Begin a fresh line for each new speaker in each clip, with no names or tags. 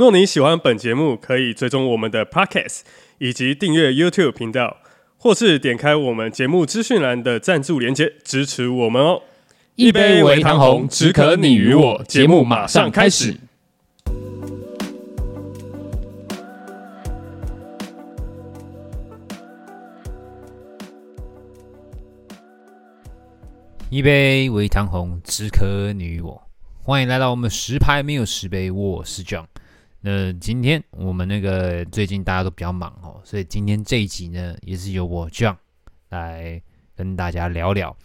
若你喜欢本节目，可以追踪我们的 Podcast，以及订阅 YouTube 频道，或是点开我们节目资讯栏的赞助连接支持我们哦。
一杯微糖红，只可你与我。节目马上开始。一杯微糖红，只可你与我。欢迎来到我们十牌没有十杯，我是 John。那今天我们那个最近大家都比较忙哦，所以今天这一集呢，也是由我 John 来跟大家聊聊。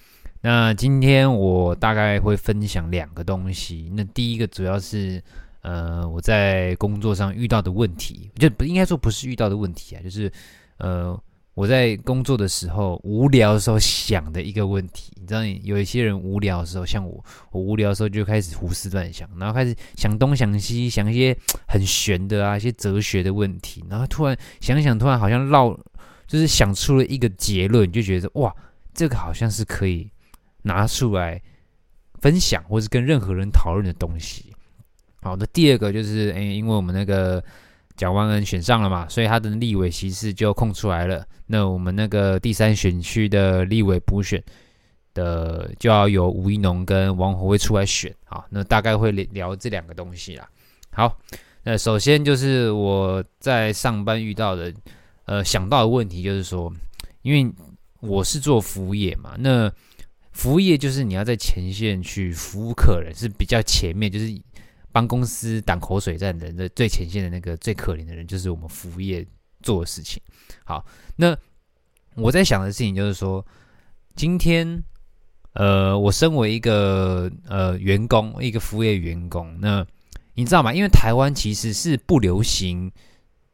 那今天我大概会分享两个东西。那第一个主要是呃我在工作上遇到的问题，就不应该说不是遇到的问题啊，就是呃。我在工作的时候无聊的时候想的一个问题，你知道，有一些人无聊的时候，像我，我无聊的时候就开始胡思乱想，然后开始想东想西，想一些很玄的啊，一些哲学的问题，然后突然想想，突然好像绕，就是想出了一个结论，就觉得哇，这个好像是可以拿出来分享，或是跟任何人讨论的东西。好的，第二个就是，诶，因为我们那个。蒋万安选上了嘛，所以他的立委席次就空出来了。那我们那个第三选区的立委补选的，就要由吴一农跟王鸿薇出来选啊。那大概会聊这两个东西啦。好，那首先就是我在上班遇到的，呃，想到的问题就是说，因为我是做服务业嘛，那服务业就是你要在前线去服务客人，是比较前面，就是。帮公司挡口水战的人的最前线的那个最可怜的人，就是我们服务业做的事情。好，那我在想的事情就是说，今天，呃，我身为一个呃员工，一个服务业员工，那你知道吗？因为台湾其实是不流行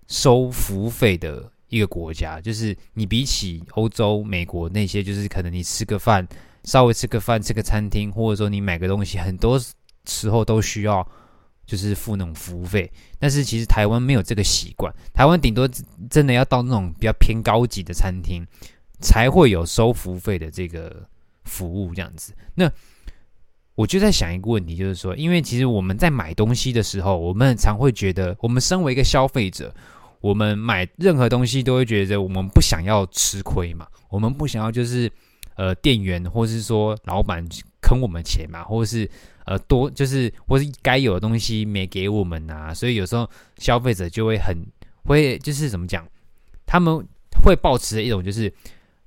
收服务费的一个国家，就是你比起欧洲、美国那些，就是可能你吃个饭，稍微吃个饭，吃个餐厅，或者说你买个东西，很多时候都需要。就是付那种服务费，但是其实台湾没有这个习惯，台湾顶多真的要到那种比较偏高级的餐厅，才会有收服务费的这个服务这样子。那我就在想一个问题，就是说，因为其实我们在买东西的时候，我们常会觉得，我们身为一个消费者，我们买任何东西都会觉得我们不想要吃亏嘛，我们不想要就是呃店员或是说老板坑我们钱嘛，或是。呃，多就是或是该有的东西没给我们啊，所以有时候消费者就会很会就是怎么讲，他们会保持一种就是，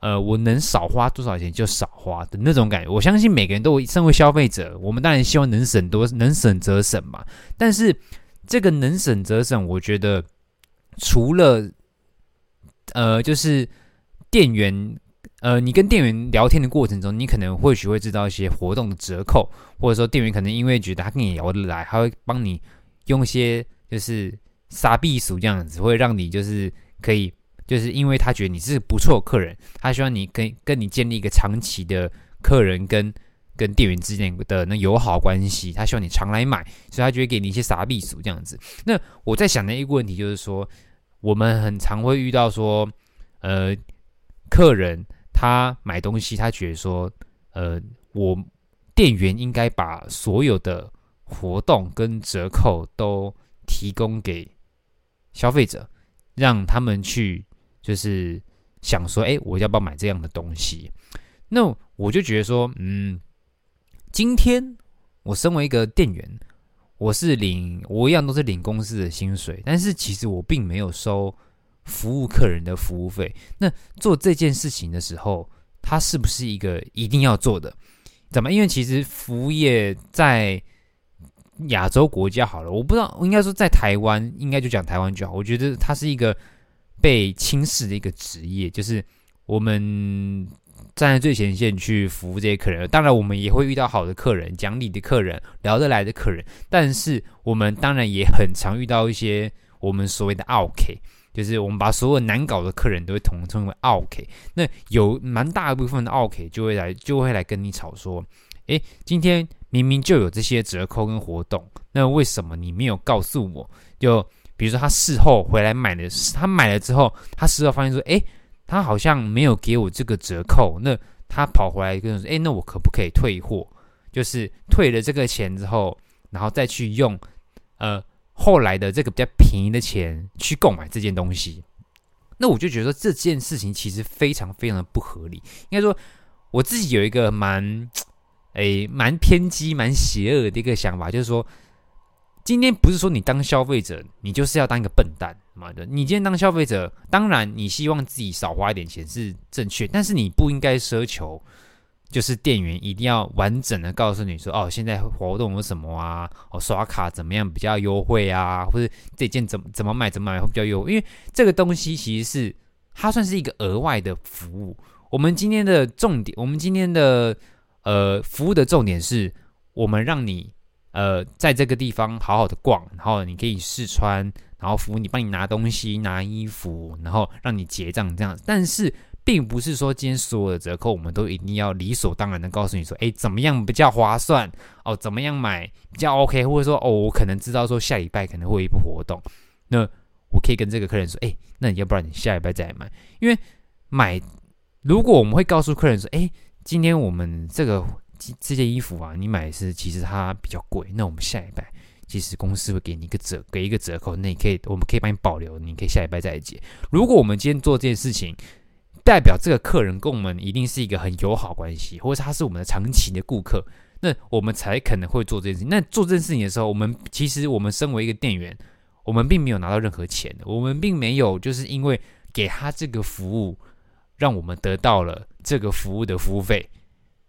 呃，我能少花多少钱就少花的那种感觉。我相信每个人都身为消费者，我们当然希望能省多，能省则省嘛。但是这个能省则省，我觉得除了呃，就是店员。呃，你跟店员聊天的过程中，你可能或许会知道一些活动的折扣，或者说店员可能因为觉得他跟你聊得来，他会帮你用一些就是杀避暑这样子，会让你就是可以，就是因为他觉得你是不错客人，他希望你跟跟你建立一个长期的客人跟跟店员之间的那友好关系，他希望你常来买，所以他就会给你一些杀避暑这样子。那我在想的一个问题就是说，我们很常会遇到说，呃，客人。他买东西，他觉得说，呃，我店员应该把所有的活动跟折扣都提供给消费者，让他们去就是想说，哎，我要不要买这样的东西？那我就觉得说，嗯，今天我身为一个店员，我是领我一样都是领公司的薪水，但是其实我并没有收。服务客人的服务费，那做这件事情的时候，它是不是一个一定要做的？怎么？因为其实服务业在亚洲国家好了，我不知道，应该说在台湾，应该就讲台湾就好。我觉得它是一个被轻视的一个职业，就是我们站在最前线去服务这些客人。当然，我们也会遇到好的客人、讲理的客人、聊得来的客人，但是我们当然也很常遇到一些我们所谓的 “OK”，就是我们把所有难搞的客人都会统称为奥客。那有蛮大一部分的奥客就会来，就会来跟你吵说：“诶，今天明明就有这些折扣跟活动，那为什么你没有告诉我？”就比如说他事后回来买的，他买了之后，他事后发现说：“诶。”他好像没有给我这个折扣，那他跑回来跟我说：“哎，那我可不可以退货？就是退了这个钱之后，然后再去用呃后来的这个比较便宜的钱去购买这件东西。”那我就觉得说这件事情其实非常非常的不合理。应该说我自己有一个蛮哎蛮偏激、蛮邪恶的一个想法，就是说。今天不是说你当消费者，你就是要当一个笨蛋，妈的！你今天当消费者，当然你希望自己少花一点钱是正确，但是你不应该奢求，就是店员一定要完整的告诉你说，哦，现在活动有什么啊？哦，刷卡怎么样比较优惠啊？或者这件怎么怎么买怎么买会比较优？因为这个东西其实是它算是一个额外的服务。我们今天的重点，我们今天的呃服务的重点是我们让你。呃，在这个地方好好的逛，然后你可以试穿，然后服务你帮你拿东西、拿衣服，然后让你结账这样子。但是，并不是说今天所有的折扣我们都一定要理所当然的告诉你说，哎，怎么样比较划算哦？怎么样买比较 OK？或者说，哦，我可能知道说下礼拜可能会有一波活动，那我可以跟这个客人说，哎，那你要不然你下礼拜再来买？因为买，如果我们会告诉客人说，哎，今天我们这个。这件衣服啊，你买是其实它比较贵，那我们下礼拜其实公司会给你一个折，给一个折扣，那你可以，我们可以帮你保留，你可以下礼拜再来结。如果我们今天做这件事情，代表这个客人跟我们一定是一个很友好关系，或者他是我们的长期的顾客，那我们才可能会做这件事情。那做这件事情的时候，我们其实我们身为一个店员，我们并没有拿到任何钱，我们并没有就是因为给他这个服务，让我们得到了这个服务的服务费。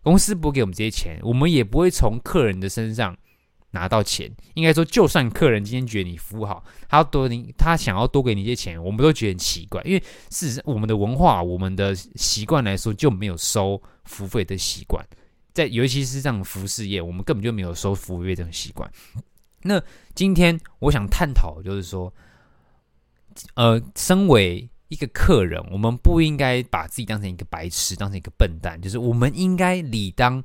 公司不给我们这些钱，我们也不会从客人的身上拿到钱。应该说，就算客人今天觉得你服务好，他要多你，他想要多给你一些钱，我们都觉得很奇怪。因为事实上，我们的文化、我们的习惯来说，就没有收服务费的习惯。在尤其是这样服饰业，我们根本就没有收服务费这种习惯。那今天我想探讨，就是说，呃，身为一个客人，我们不应该把自己当成一个白痴，当成一个笨蛋。就是我们应该理当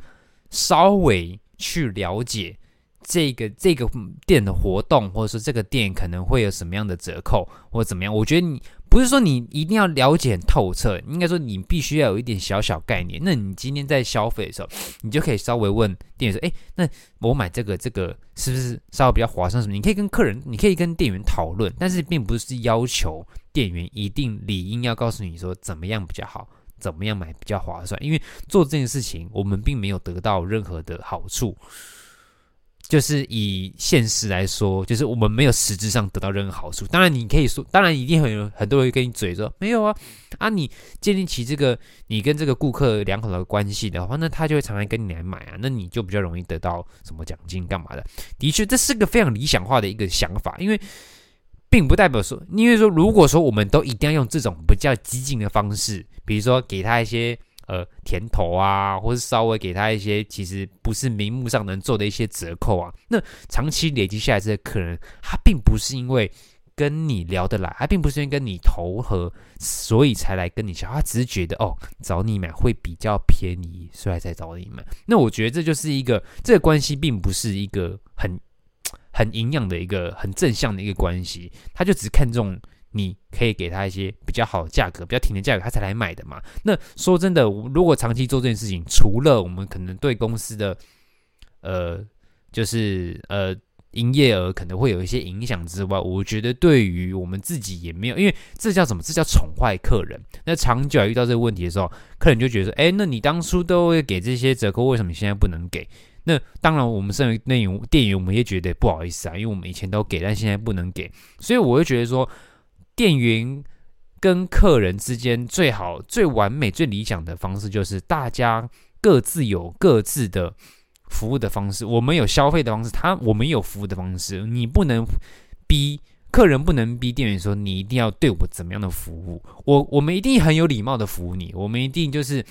稍微去了解这个这个店的活动，或者说这个店可能会有什么样的折扣，或者怎么样。我觉得你。不是说你一定要了解透彻，应该说你必须要有一点小小概念。那你今天在消费的时候，你就可以稍微问店员说：“诶，那我买这个这个是不是稍微比较划算？什么？”你可以跟客人，你可以跟店员讨论，但是并不是要求店员一定理应要告诉你说怎么样比较好，怎么样买比较划算。因为做这件事情，我们并没有得到任何的好处。就是以现实来说，就是我们没有实质上得到任何好处。当然，你可以说，当然一定很有很多人跟你嘴说没有啊啊！你建立起这个你跟这个顾客良好的关系的话，那他就会常常跟你来买啊，那你就比较容易得到什么奖金干嘛的。的确，这是个非常理想化的一个想法，因为并不代表说，因为说如果说我们都一定要用这种比较激进的方式，比如说给他一些。呃，甜头啊，或是稍微给他一些其实不是明目上能做的一些折扣啊，那长期累积下来，这个客人他并不是因为跟你聊得来，他并不是因为跟你投合，所以才来跟你聊，他只是觉得哦，找你买会比较便宜，所以才找你买。那我觉得这就是一个这个关系，并不是一个很很营养的一个很正向的一个关系，他就只看重。你可以给他一些比较好的价格，比较挺的价格，他才来买的嘛。那说真的，如果长期做这件事情，除了我们可能对公司的，呃，就是呃营业额可能会有一些影响之外，我觉得对于我们自己也没有，因为这叫什么？这叫宠坏客人。那长久遇到这个问题的时候，客人就觉得说，哎，那你当初都会给这些折扣，为什么现在不能给？那当然，我们身为内容店员，我们也觉得不好意思啊，因为我们以前都给，但现在不能给，所以我会觉得说。店员跟客人之间最好、最完美、最理想的方式，就是大家各自有各自的服务的方式。我们有消费的方式，他我们有服务的方式。你不能逼客人，不能逼店员说你一定要对我怎么样的服务。我我们一定很有礼貌的服务你，我们一定就是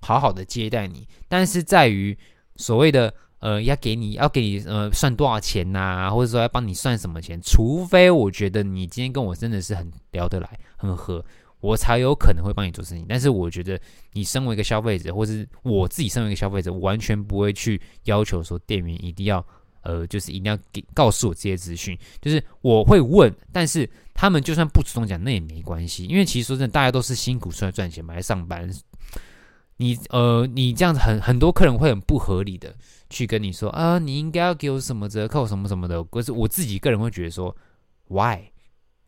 好好的接待你，但是在于所谓的呃要给你要给你呃算多少钱呐、或者说要帮你算什么钱，除非我觉得你今天跟我真的是很聊得来，很合。我才有可能会帮你做生意，但是我觉得你身为一个消费者，或是我自己身为一个消费者，完全不会去要求说店员一定要，呃，就是一定要给告诉我这些资讯。就是我会问，但是他们就算不主动讲，那也没关系，因为其实说真的，大家都是辛苦出来赚钱嘛，来上班。你呃，你这样子很很多客人会很不合理的去跟你说啊，你应该要给我什么折扣什么什么的。可是我自己个人会觉得说，why？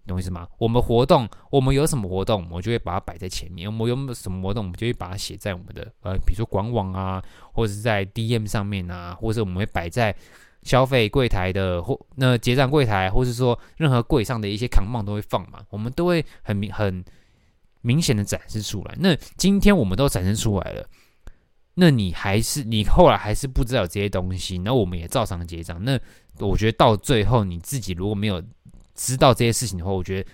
懂我意思吗？我们活动，我们有什么活动，我就会把它摆在前面。我们有什么活动，我们就会把它写在我们的呃，比如说官网啊，或者是在 DM 上面啊，或者我们会摆在消费柜台的或那结账柜台，或是说任何柜上的一些扛棒都会放嘛，我们都会很明很明显的展示出来。那今天我们都展示出来了，那你还是你后来还是不知道这些东西，那我们也照常结账。那我觉得到最后你自己如果没有。知道这些事情的话，我觉得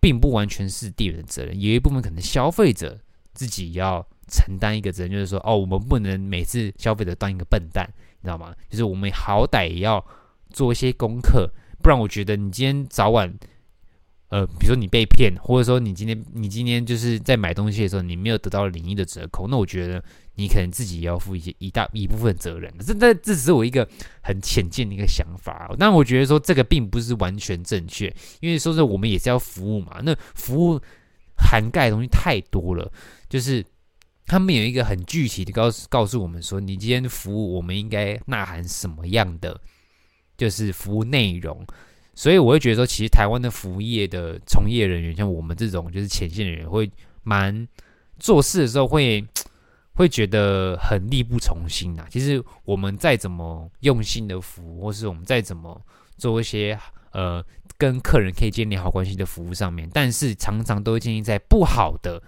并不完全是店员的责任，有一部分可能消费者自己要承担一个责任，就是说，哦，我们不能每次消费者当一个笨蛋，你知道吗？就是我们好歹也要做一些功课，不然我觉得你今天早晚。呃，比如说你被骗，或者说你今天你今天就是在买东西的时候，你没有得到零一的折扣，那我觉得你可能自己也要负一些一大一部分责任。这这这只是我一个很浅见的一个想法，但我觉得说这个并不是完全正确，因为说是我们也是要服务嘛，那服务涵盖的东西太多了，就是他们有一个很具体的告诉告诉我们说，你今天服务我们应该呐喊什么样的，就是服务内容。所以我会觉得说，其实台湾的服务业的从业人员，像我们这种就是前线的人，会蛮做事的时候会 会觉得很力不从心呐。其实我们再怎么用心的服务，或是我们再怎么做一些呃跟客人可以建立好关系的服务上面，但是常常都会建立在不好的。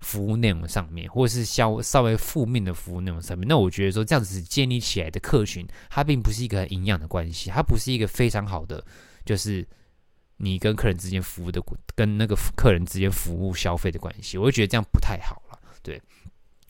服务内容上面，或者是稍稍微负面的服务内容上面，那我觉得说这样子建立起来的客群，它并不是一个很营养的关系，它不是一个非常好的，就是你跟客人之间服务的，跟那个客人之间服务消费的关系，我会觉得这样不太好了。对，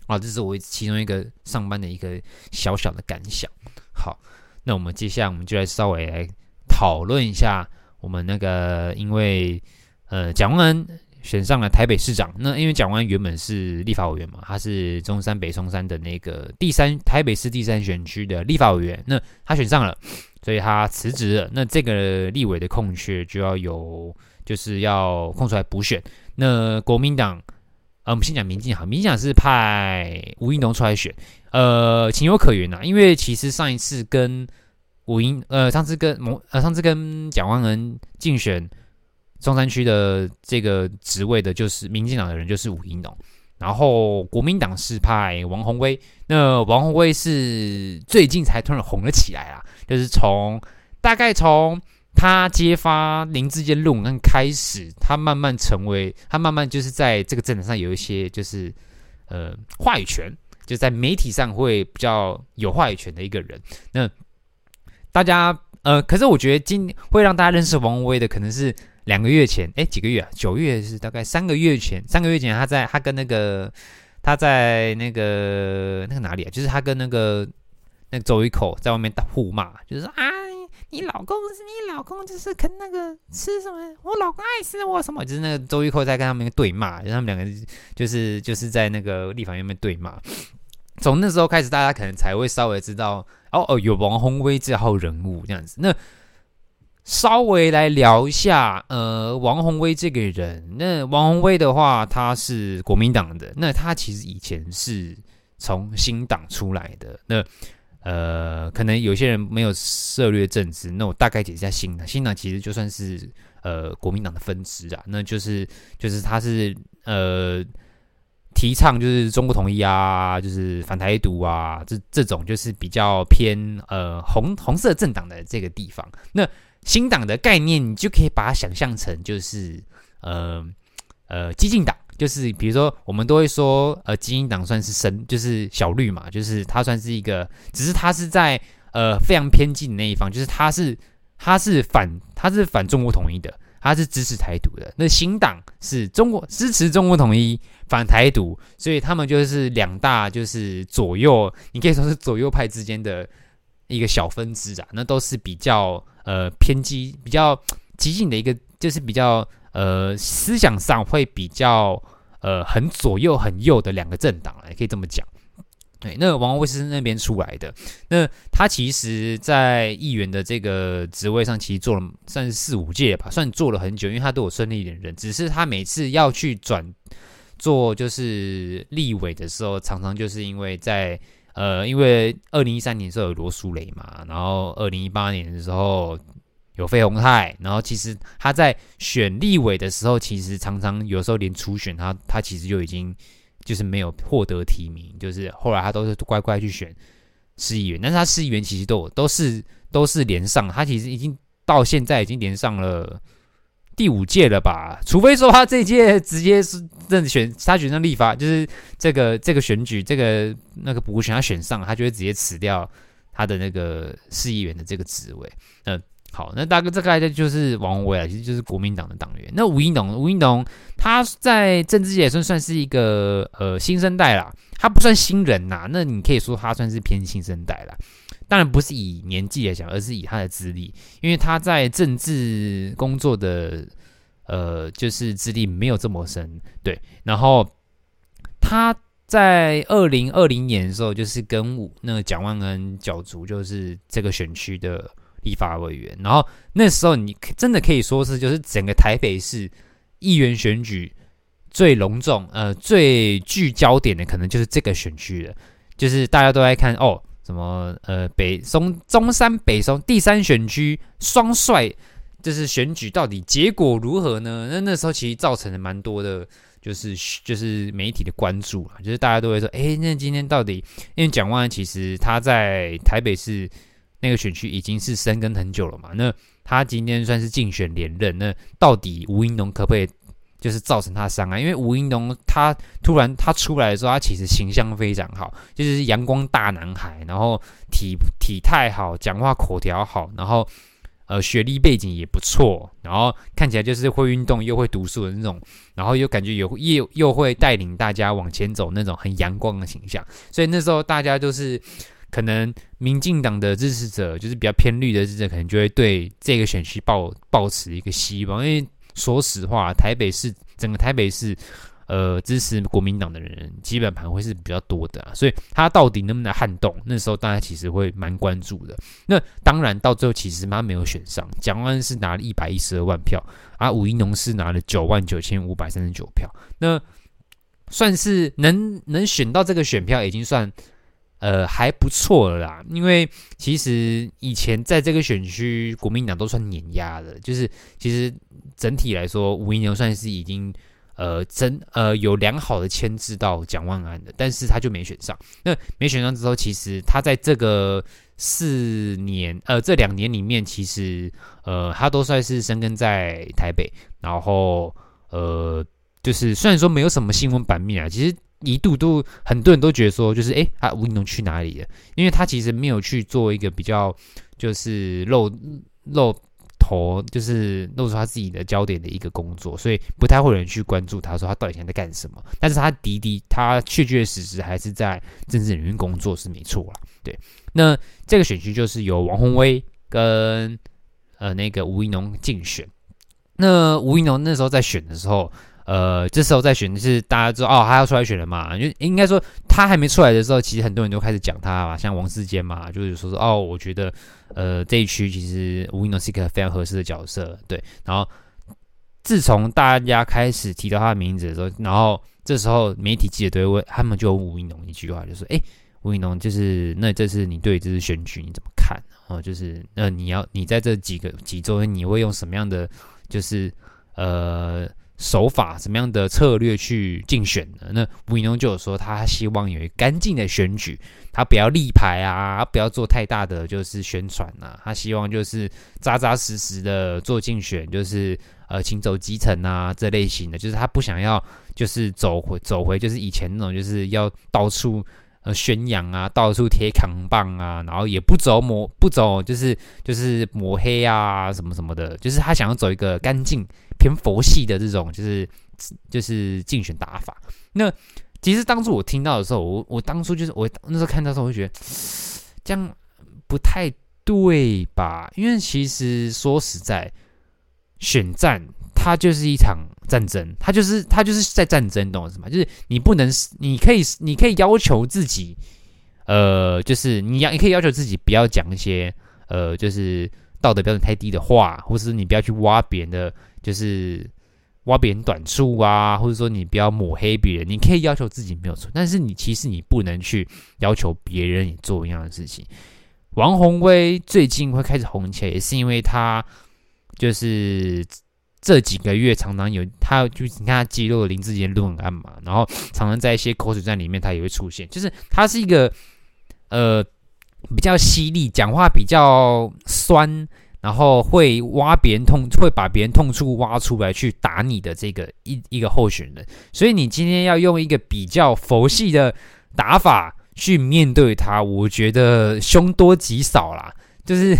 啊，这是我其中一个上班的一个小小的感想。好，那我们接下来我们就来稍微来讨论一下我们那个，因为呃，蒋万安。选上了台北市长，那因为蒋万原本是立法委员嘛，他是中山北松山的那个第三台北市第三选区的立法委员，那他选上了，所以他辞职了。那这个立委的空缺就要有，就是要空出来补选。那国民党，呃，我们先讲民进党，民进党是派吴怡农出来选，呃，情有可原呐，因为其实上一次跟吴怡，呃，上次跟某，呃，上次跟蒋万安竞选。中山区的这个职位的，就是民进党的人，就是吴英农。然后国民党是派王宏威。那王宏威是最近才突然红了起来啊，就是从大概从他揭发林志坚论文开始，他慢慢成为，他慢慢就是在这个政坛上有一些就是呃话语权，就在媒体上会比较有话语权的一个人。那大家呃，可是我觉得今会让大家认识王宏威的，可能是。两个月前，哎，几个月啊？九月是大概三个月前。三个月前，他在他跟那个他在那个那个哪里啊？就是他跟那个那个周一口在外面打互骂，就是说啊，你老公是你老公，就是跟那个吃什么？我老公爱吃我什么？就是那个周一口在跟他们对骂，就他们两个就是就是在那个立法院面对骂。从那时候开始，大家可能才会稍微知道，哦哦，有王宏威这号人物这样子。那稍微来聊一下，呃，王宏威这个人。那王宏威的话，他是国民党的。那他其实以前是从新党出来的。那呃，可能有些人没有涉略政治，那我大概解释一下新党。新党其实就算是呃国民党的分支啊。那就是就是他是呃提倡就是中国统一啊，就是反台独啊，这这种就是比较偏呃红红色政党的这个地方。那新党的概念，你就可以把它想象成就是，呃，呃，激进党，就是比如说，我们都会说，呃，激进党算是深，就是小绿嘛，就是它算是一个，只是它是在呃非常偏激的那一方，就是它是它是反它是反中国统一的，他是支持台独的。那新党是中国支持中国统一，反台独，所以他们就是两大就是左右，你可以说是左右派之间的一个小分支啊。那都是比较呃偏激、比较激进的一个，就是比较呃思想上会比较呃很左右、很右的两个政党，也可以这么讲。对，那王威是那边出来的，那他其实，在议员的这个职位上，其实做了算是四五届吧，算做了很久，因为他都有顺利连任。只是他每次要去转做就是立委的时候，常常就是因为在呃，因为二零一三年的时候有罗淑蕾嘛，然后二零一八年的时候有费鸿泰，然后其实他在选立委的时候，其实常常有时候连初选他他其实就已经。就是没有获得提名，就是后来他都是乖乖去选市议员，但是他市议员其实都都是都是连上，他其实已经到现在已经连上了第五届了吧？除非说他这届直接是任选，他选上立法，就是这个这个选举这个那个补选他选上，他就会直接辞掉他的那个市议员的这个职位，嗯。好，那大哥，这个就是王鸿薇啊，其实就是国民党的党员。那吴怡农，吴怡农他在政治界也算算是一个呃新生代啦，他不算新人呐，那你可以说他算是偏新生代啦。当然不是以年纪来讲，而是以他的资历，因为他在政治工作的呃就是资历没有这么深，对。然后他在二零二零年的时候，就是跟那个蒋万安角逐，就是这个选区的。立法委员，然后那时候你真的可以说是，就是整个台北市议员选举最隆重、呃最具焦点的，可能就是这个选区了。就是大家都在看哦，什么呃北松中山北松第三选区双帅，就是选举到底结果如何呢？那那时候其实造成了蛮多的，就是就是媒体的关注啊，就是大家都会说，哎，那今天到底因为蒋万安其实他在台北市。那个选区已经是深耕很久了嘛，那他今天算是竞选连任，那到底吴怡农可不可以就是造成他伤害？因为吴英龙他突然他出来的时候，他其实形象非常好，就是阳光大男孩，然后体体态好，讲话口条好，然后呃学历背景也不错，然后看起来就是会运动又会读书的那种，然后又感觉有又又会带领大家往前走那种很阳光的形象，所以那时候大家都是。可能民进党的支持者，就是比较偏绿的支持，可能就会对这个选区抱抱持一个希望。因为说实话，台北市整个台北市，呃，支持国民党的人基本盘会是比较多的，所以他到底能不能撼动？那时候大家其实会蛮关注的。那当然到最后其实他没有选上，蒋万安是拿了一百一十二万票，而吴怡农是拿了九万九千五百三十九票。那算是能能选到这个选票，已经算。呃，还不错了啦，因为其实以前在这个选区，国民党都算碾压的，就是其实整体来说，吴怡农算是已经呃真呃有良好的牵制到蒋万安的，但是他就没选上。那没选上之后，其实他在这个四年呃这两年里面，其实呃他都算是生根在台北，然后呃就是虽然说没有什么新闻版面啊，其实。一度都很多人都觉得说，就是哎，啊，吴怡农去哪里了？因为他其实没有去做一个比较，就是露露头，就是露出他自己的焦点的一个工作，所以不太会有人去关注他，说他到底现在在干什么。但是他的的，他确确实实还是在政治领域工作是没错啦。对，那这个选区就是由王鸿威跟呃那个吴怡农竞选。那吴怡农那时候在选的时候。呃，这时候在选的是大家知道哦，他要出来选了嘛？就应该说他还没出来的时候，其实很多人都开始讲他嘛，像王世坚嘛，就是说说哦，我觉得呃这一区其实吴怡农是一个非常合适的角色，对。然后自从大家开始提到他的名字的时候，然后这时候媒体记者都会问他们，就问吴怡农一句话，就说：“哎，吴怡农，就是那这次你对这次选举你怎么看？哦，就是那你要你在这几个几周你会用什么样的就是呃？”手法什么样的策略去竞选呢？那吴怡农就有说，他希望有一干净的选举，他不要立牌啊，不要做太大的就是宣传啊，他希望就是扎扎实实的做竞选，就是呃，请走基层啊这类型的，就是他不想要就是走回走回就是以前那种就是要到处呃宣扬啊，到处贴扛棒啊，然后也不走抹不走就是就是抹黑啊什么什么的，就是他想要走一个干净偏佛系的这种就是就是竞选打法。那其实当初我听到的时候，我我当初就是我那时候看到时候，我会觉得这样不太对吧？因为其实说实在，选战它就是一场战争，它就是它就是在战争，懂我什么？就是你不能，你可以你可以要求自己，呃，就是你要你可以要求自己不要讲一些呃，就是道德标准太低的话，或是你不要去挖别人的，就是。挖别人短处啊，或者说你不要抹黑别人，你可以要求自己没有错，但是你其实你不能去要求别人也做一样的事情。王鸿薇最近会开始红起来，也是因为他就是这几个月常常有他，就你看他揭露林志杰论案嘛，然后常常在一些口水战里面他也会出现，就是他是一个呃比较犀利，讲话比较酸。然后会挖别人痛，会把别人痛处挖出来去打你的这个一一个候选人，所以你今天要用一个比较佛系的打法去面对他，我觉得凶多吉少啦。就是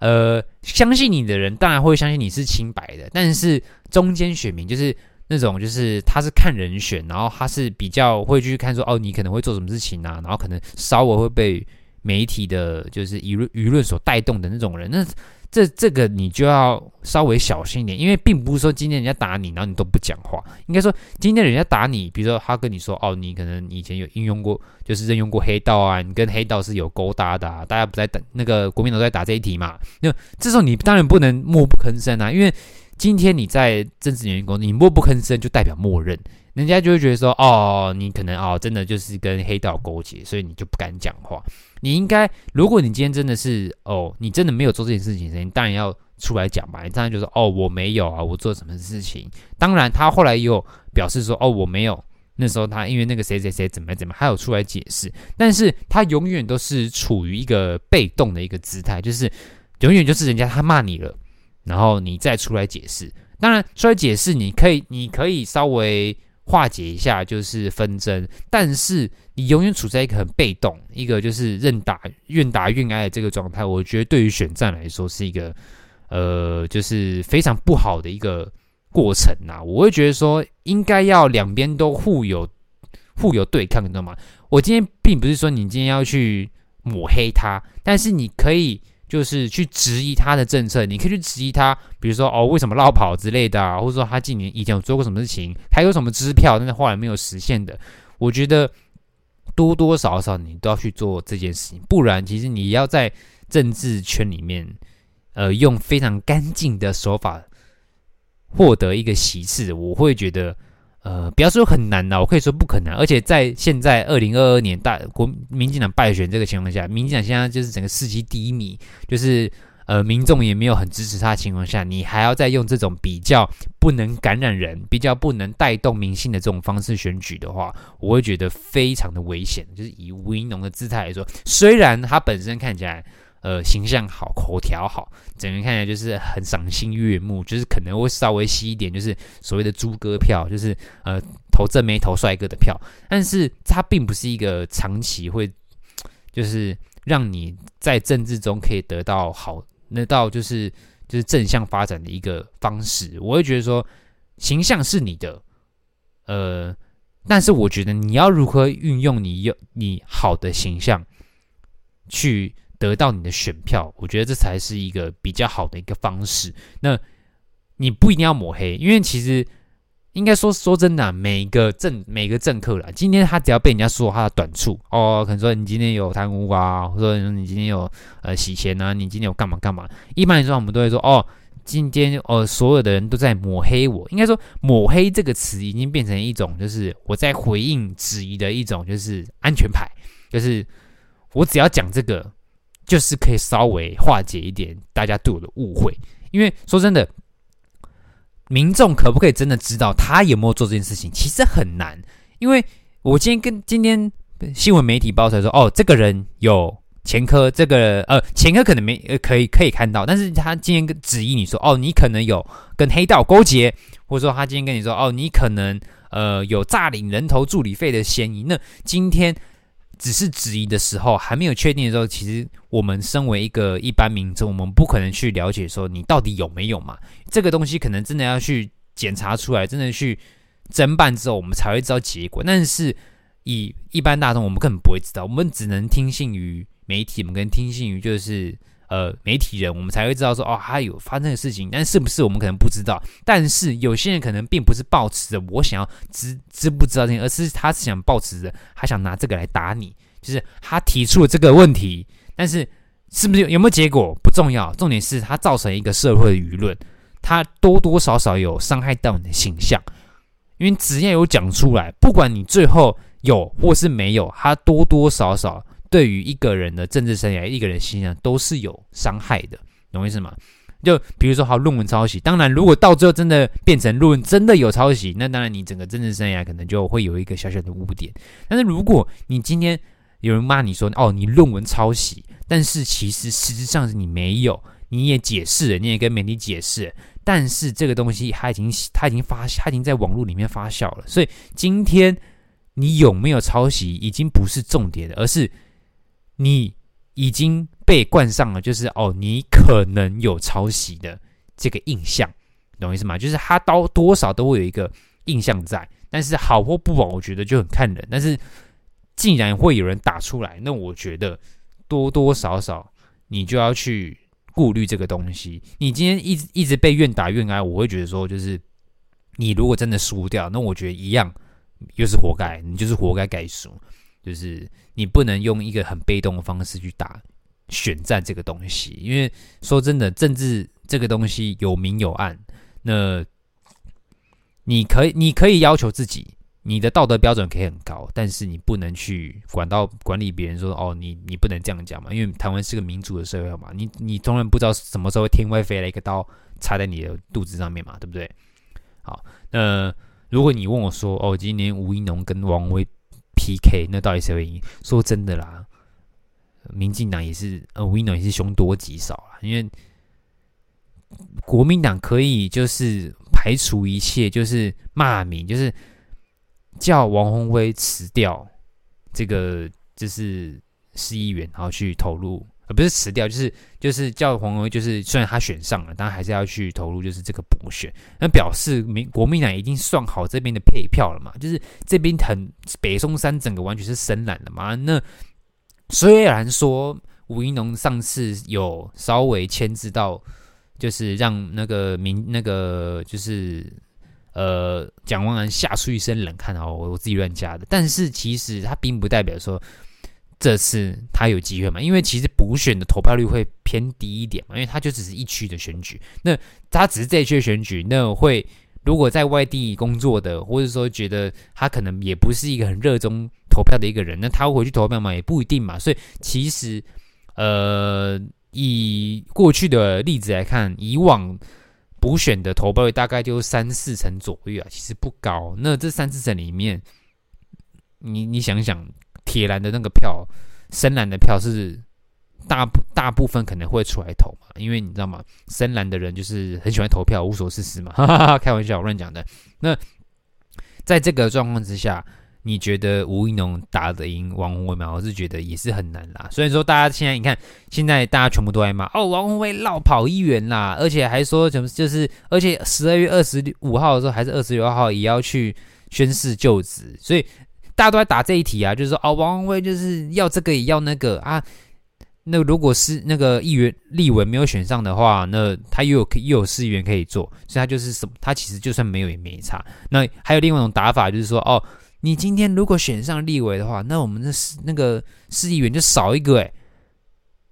呃，相信你的人当然会相信你是清白的，但是中间选民就是那种就是他是看人选，然后他是比较会去看说哦，你可能会做什么事情啊，然后可能稍微会被媒体的就是舆论舆论所带动的那种人，那。这这个你就要稍微小心一点，因为并不是说今天人家打你，然后你都不讲话。应该说今天人家打你，比如说他跟你说哦，你可能以前有应用过，就是任用过黑道啊，你跟黑道是有勾搭的啊。大家不在等那个国民党在打这一题嘛？那这时候你当然不能默不吭声啊，因为今天你在政治员工，你默不吭声就代表默认。人家就会觉得说，哦，你可能哦，真的就是跟黑道勾结，所以你就不敢讲话。你应该，如果你今天真的是哦，你真的没有做这件事情，你当然要出来讲吧。你当然就说，哦，我没有啊，我做什么事情？当然，他后来也有表示说，哦，我没有。那时候他因为那个谁谁谁怎么怎么，还有出来解释。但是他永远都是处于一个被动的一个姿态，就是永远就是人家他骂你了，然后你再出来解释。当然，出来解释你可以，你可以稍微。化解一下就是纷争，但是你永远处在一个很被动，一个就是任打愿打愿挨的这个状态。我觉得对于选战来说是一个呃，就是非常不好的一个过程呐、我会觉得说，应该要两边都互有互有对抗，你知道吗？我今天并不是说你今天要去抹黑他，但是你可以。就是去质疑他的政策，你可以去质疑他，比如说哦，为什么绕跑之类的啊，或者说他今年以前有做过什么事情，还有什么支票，但是后来没有实现的。我觉得多多少少你都要去做这件事情，不然其实你要在政治圈里面，呃，用非常干净的手法获得一个席次，我会觉得。呃，不要说很难呐，我可以说不可能。而且在现在二零二二年大国民进党败选这个情况下，民进党现在就是整个士气低迷，就是呃民众也没有很支持他的情况下，你还要再用这种比较不能感染人、比较不能带动民心的这种方式选举的话，我会觉得非常的危险。就是以吴怡农的姿态来说，虽然他本身看起来。呃，形象好，口条好，整个看起来就是很赏心悦目，就是可能会稍微吸一点，就是所谓的猪哥票，就是呃投正妹投帅哥的票，但是它并不是一个长期会，就是让你在政治中可以得到好，得到就是就是正向发展的一个方式。我会觉得说，形象是你的，呃，但是我觉得你要如何运用你有你好的形象去。得到你的选票，我觉得这才是一个比较好的一个方式。那你不一定要抹黑，因为其实应该说说真的啊，每个政每个政客啦，今天他只要被人家说他的短处哦，可能说你今天有贪污啊，或者说你今天有呃洗钱啊，你今天有干嘛干嘛。一般来说，我们都会说哦，今天哦所有的人都在抹黑我。应该说抹黑这个词已经变成一种，就是我在回应质疑的一种，就是安全牌，就是我只要讲这个。就是可以稍微化解一点大家对我的误会，因为说真的，民众可不可以真的知道他有没有做这件事情，其实很难。因为我今天跟今天新闻媒体报出来说，哦，这个人有前科，这个呃前科可能没呃可以可以看到，但是他今天跟质疑你说，哦，你可能有跟黑道勾结，或者说他今天跟你说，哦，你可能呃有诈领人头助理费的嫌疑，那今天。只是质疑的时候，还没有确定的时候，其实我们身为一个一般民众，我们不可能去了解说你到底有没有嘛。这个东西可能真的要去检查出来，真的去侦办之后，我们才会知道结果。但是以一般大众，我们根本不会知道，我们只能听信于媒体，我们跟听信于就是。呃，媒体人，我们才会知道说，哦，他有发生的事情，但是不是我们可能不知道。但是有些人可能并不是抱持着我想要知知不知道这些，而是他是想抱持着他想拿这个来打你，就是他提出了这个问题，但是是不是有，有没有结果不重要，重点是他造成一个社会的舆论，他多多少少有伤害到你的形象，因为只要有讲出来，不管你最后有或是没有，他多多少少。对于一个人的政治生涯，一个人的形象都是有伤害的，懂我意思吗？就比如说，好，论文抄袭，当然，如果到最后真的变成论文真的有抄袭，那当然你整个政治生涯可能就会有一个小小的污点。但是如果你今天有人骂你说，哦，你论文抄袭，但是其实实质上是你没有，你也解释了，你也跟媒体解释，但是这个东西它已经它已经发它已经在网络里面发酵了，所以今天你有没有抄袭已经不是重点了，而是。你已经被冠上了，就是哦，你可能有抄袭的这个印象，懂意思吗？就是他刀多少都会有一个印象在，但是好或不好，我觉得就很看人。但是既然会有人打出来，那我觉得多多少少你就要去顾虑这个东西。你今天一直一直被愿打愿挨，我会觉得说，就是你如果真的输掉，那我觉得一样又是活该，你就是活该该输。就是你不能用一个很被动的方式去打选战这个东西，因为说真的，政治这个东西有明有暗。那你可以，你可以要求自己，你的道德标准可以很高，但是你不能去管到管理别人说哦，你你不能这样讲嘛，因为台湾是个民主的社会嘛，你你当然不知道什么时候天外飞来一个刀插在你的肚子上面嘛，对不对？好，那如果你问我说哦，今年吴一农跟王威。PK 那到底谁会赢？说真的啦，民进党也是呃，，winner 也是凶多吉少啦。因为国民党可以就是排除一切，就是骂名，就是叫王鸿威辞掉这个就是市议员，然后去投入。不是辞掉，就是就是叫黄维，就是虽然他选上了，但还是要去投入，就是这个补选。那表示民国民党已经算好这边的配票了嘛？就是这边很北松山整个完全是深蓝的嘛？那虽然说吴怡农上次有稍微牵制到，就是让那个民那个就是呃蒋万安吓出一身冷汗哦，我自己乱加的，但是其实他并不代表说。这次他有机会嘛？因为其实补选的投票率会偏低一点嘛，因为他就只是一区的选举。那他只是这一区的选举，那会如果在外地工作的，或者说觉得他可能也不是一个很热衷投票的一个人，那他会回去投票嘛？也不一定嘛。所以其实，呃，以过去的例子来看，以往补选的投票率大概就三四成左右啊，其实不高。那这三四成里面，你你想想。铁蓝的那个票，深蓝的票是大大部分可能会出来投嘛，因为你知道吗？深蓝的人就是很喜欢投票，无所事事嘛，哈 哈哈，开玩笑，我乱讲的。那在这个状况之下，你觉得吴一农打得赢王鸿薇吗？我是觉得也是很难啦。所以说，大家现在你看，现在大家全部都在骂哦，王鸿薇落跑议员啦，而且还说什么就是，而且十二月二十五号的时候，还是二十六号也要去宣誓就职，所以。大家都在打这一题啊，就是说，哦，王文辉就是要这个也要那个啊。那如果是那个议员立委没有选上的话，那他又有又有市议员可以做，所以他就是什么，他其实就算没有也没差。那还有另外一种打法，就是说，哦，你今天如果选上立委的话，那我们的市那个市议员就少一个诶。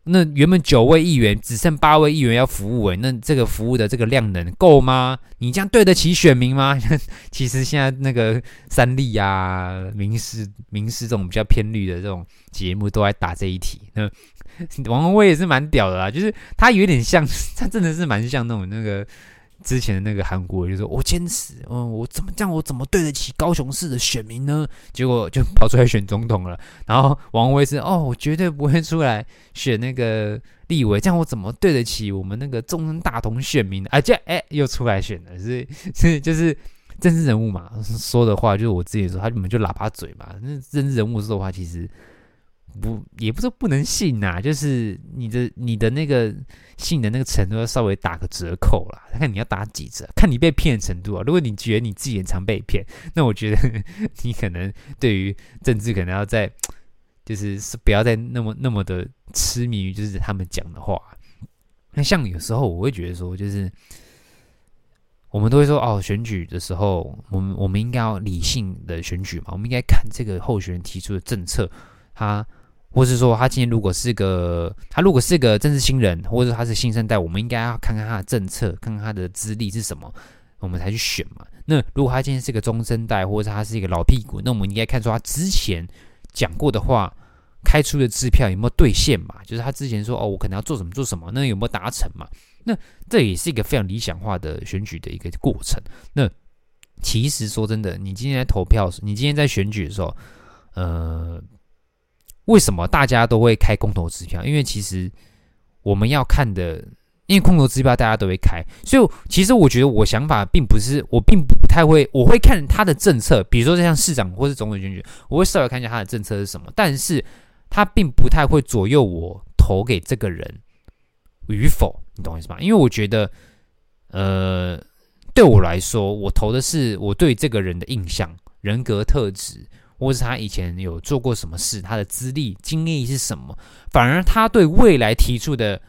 那原本九位议员只剩八位议员要服务，诶，那这个服务的这个量能够吗？你这样对得起选民吗？其实现在那个三立啊、名师、名师这种比较偏绿的这种节目都在打这一题。那 王文威也是蛮屌的啦，就是他有点像，他真的是蛮像那种那个。之前的那个韩国就说：“我坚持，嗯，我怎么这样，我怎么对得起高雄市的选民呢？”结果就跑出来选总统了。然后王维是：“哦，我绝对不会出来选那个立委，这样我怎么对得起我们那个中正大同选民呢？”啊，这哎又出来选了，所以所以就是政治人物嘛，说的话就是我自己说，他根本就喇叭嘴嘛。那政治人物说的话其实不也不是不能信呐、就是你的你的那个信的那个程度要稍微打个折扣啦，看你要打几折，看你被骗的程度啊。如果你觉得你自己也常被骗，那我觉得 你可能对于政治可能要再就是不要再那么那么的痴迷于就是他们讲的话。那像有时候我会觉得说，就是我们都会说哦，选举的时候，我们我们应该要理性的选举嘛，我们应该看这个候选人提出的政策，他。或是说，他今天如果是个他如果是个政治新人，或者他是新生代，我们应该要看看他的政策，看看他的资历是什么，我们才去选嘛。那如果他今天是个中生代，或者他是一个老屁股，那我们应该看出他之前讲过的话，开出的支票有没有兑现嘛？就是他之前说哦，我可能要做什么做什么，那有没有达成嘛？那这也是一个非常理想化的选举的一个过程。那其实说真的，你今天在投票，你今天在选举的时候，呃。为什么大家都会开空头支票？因为其实我们要看的，因为空头支票大家都会开，所以其实我觉得我想法并不是，我并不太会，我会看他的政策，比如说像市长或是总统选举，我会稍微看一下他的政策是什么，但是他并不太会左右我投给这个人与否，你懂我意思吗？因为我觉得，呃，对我来说，我投的是我对这个人的印象、人格特质。或是他以前有做过什么事，他的资历经历是什么？反而他对未来提出的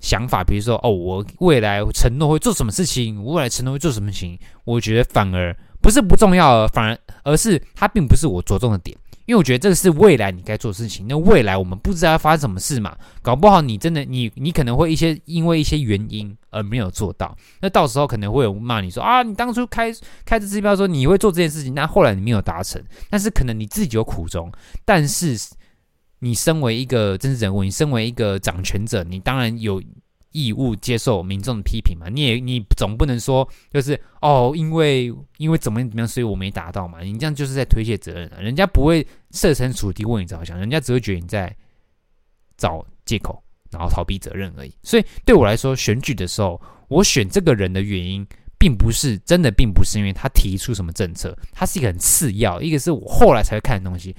想法，比如说哦，我未来承诺会做什么事情，我未来承诺会做什么事情，我觉得反而不是不重要，反而而是他并不是我着重的点。因为我觉得这个是未来你该做的事情。那未来我们不知道要发生什么事嘛，搞不好你真的你你可能会一些因为一些原因而没有做到。那到时候可能会有骂你说啊，你当初开开这支票说你会做这件事情，那后来你没有达成。但是可能你自己有苦衷。但是你身为一个政治人物，你身为一个掌权者，你当然有。义务接受民众的批评嘛？你也你总不能说就是哦，因为因为怎么怎么样，所以我没达到嘛？你这样就是在推卸责任啊！人家不会设身处地为你着想，人家只会觉得你在找借口，然后逃避责任而已。所以对我来说，选举的时候，我选这个人的原因，并不是真的，并不是因为他提出什么政策，他是一个很次要，一个是我后来才会看的东西。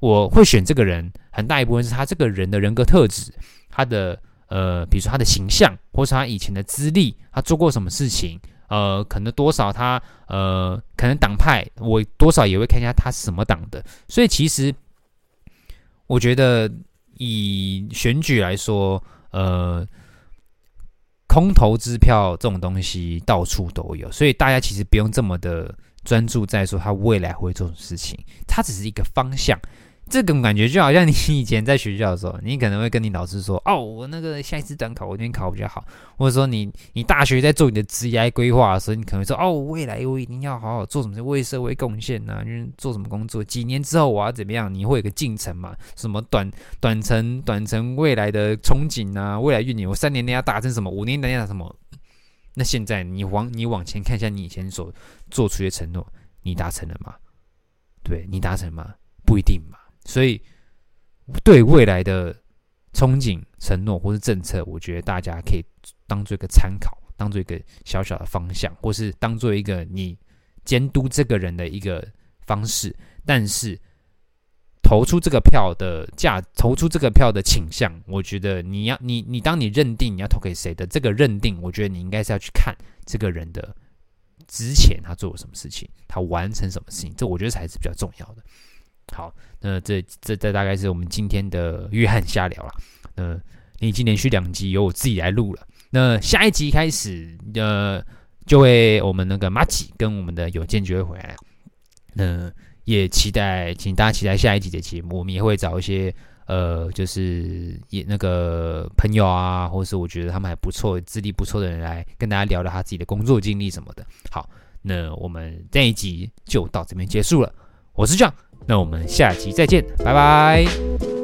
我会选这个人，很大一部分是他这个人的人格特质，他的。呃，比如说他的形象，或是他以前的资历，他做过什么事情，呃，可能多少他，呃，可能党派，我多少也会看一下他是什么党的。所以其实，我觉得以选举来说，呃，空头支票这种东西到处都有，所以大家其实不用这么的专注在说他未来会做什么事情，它只是一个方向。这种感觉就好像你以前在学校的时候，你可能会跟你老师说：“哦，我那个下一次短考我一定考比较好。”或者说你你大学在做你的职业规划的时候，你可能会说：“哦，未来我一定要好好做什么，为社会贡献呐，就是做什么工作，几年之后我要怎么样？你会有个进程嘛？什么短短程短程未来的憧憬啊，未来愿景，我三年内要达成什么？五年内要什么？那现在你往你往前看一下，你以前所做出的承诺，你达成了吗？对，你达成吗？不一定嘛。”所以，对未来的憧憬、承诺或是政策，我觉得大家可以当做一个参考，当做一个小小的方向，或是当做一个你监督这个人的一个方式。但是，投出这个票的价，投出这个票的倾向，我觉得你要你你当你认定你要投给谁的这个认定，我觉得你应该是要去看这个人的之前他做了什么事情，他完成什么事情，这我觉得才是比较重要的。好，那这这这大概是我们今天的约翰瞎聊了。那，你已经连续两集由我自己来录了。那下一集开始，呃，就会我们那个马吉跟我们的有健就会回来。那也期待，请大家期待下一集的节目。我们也会找一些呃，就是也那个朋友啊，或者是我觉得他们还不错、资历不错的人来跟大家聊聊他自己的工作经历什么的。好，那我们这一集就到这边结束了。我是这样。那我们下期再见拜拜。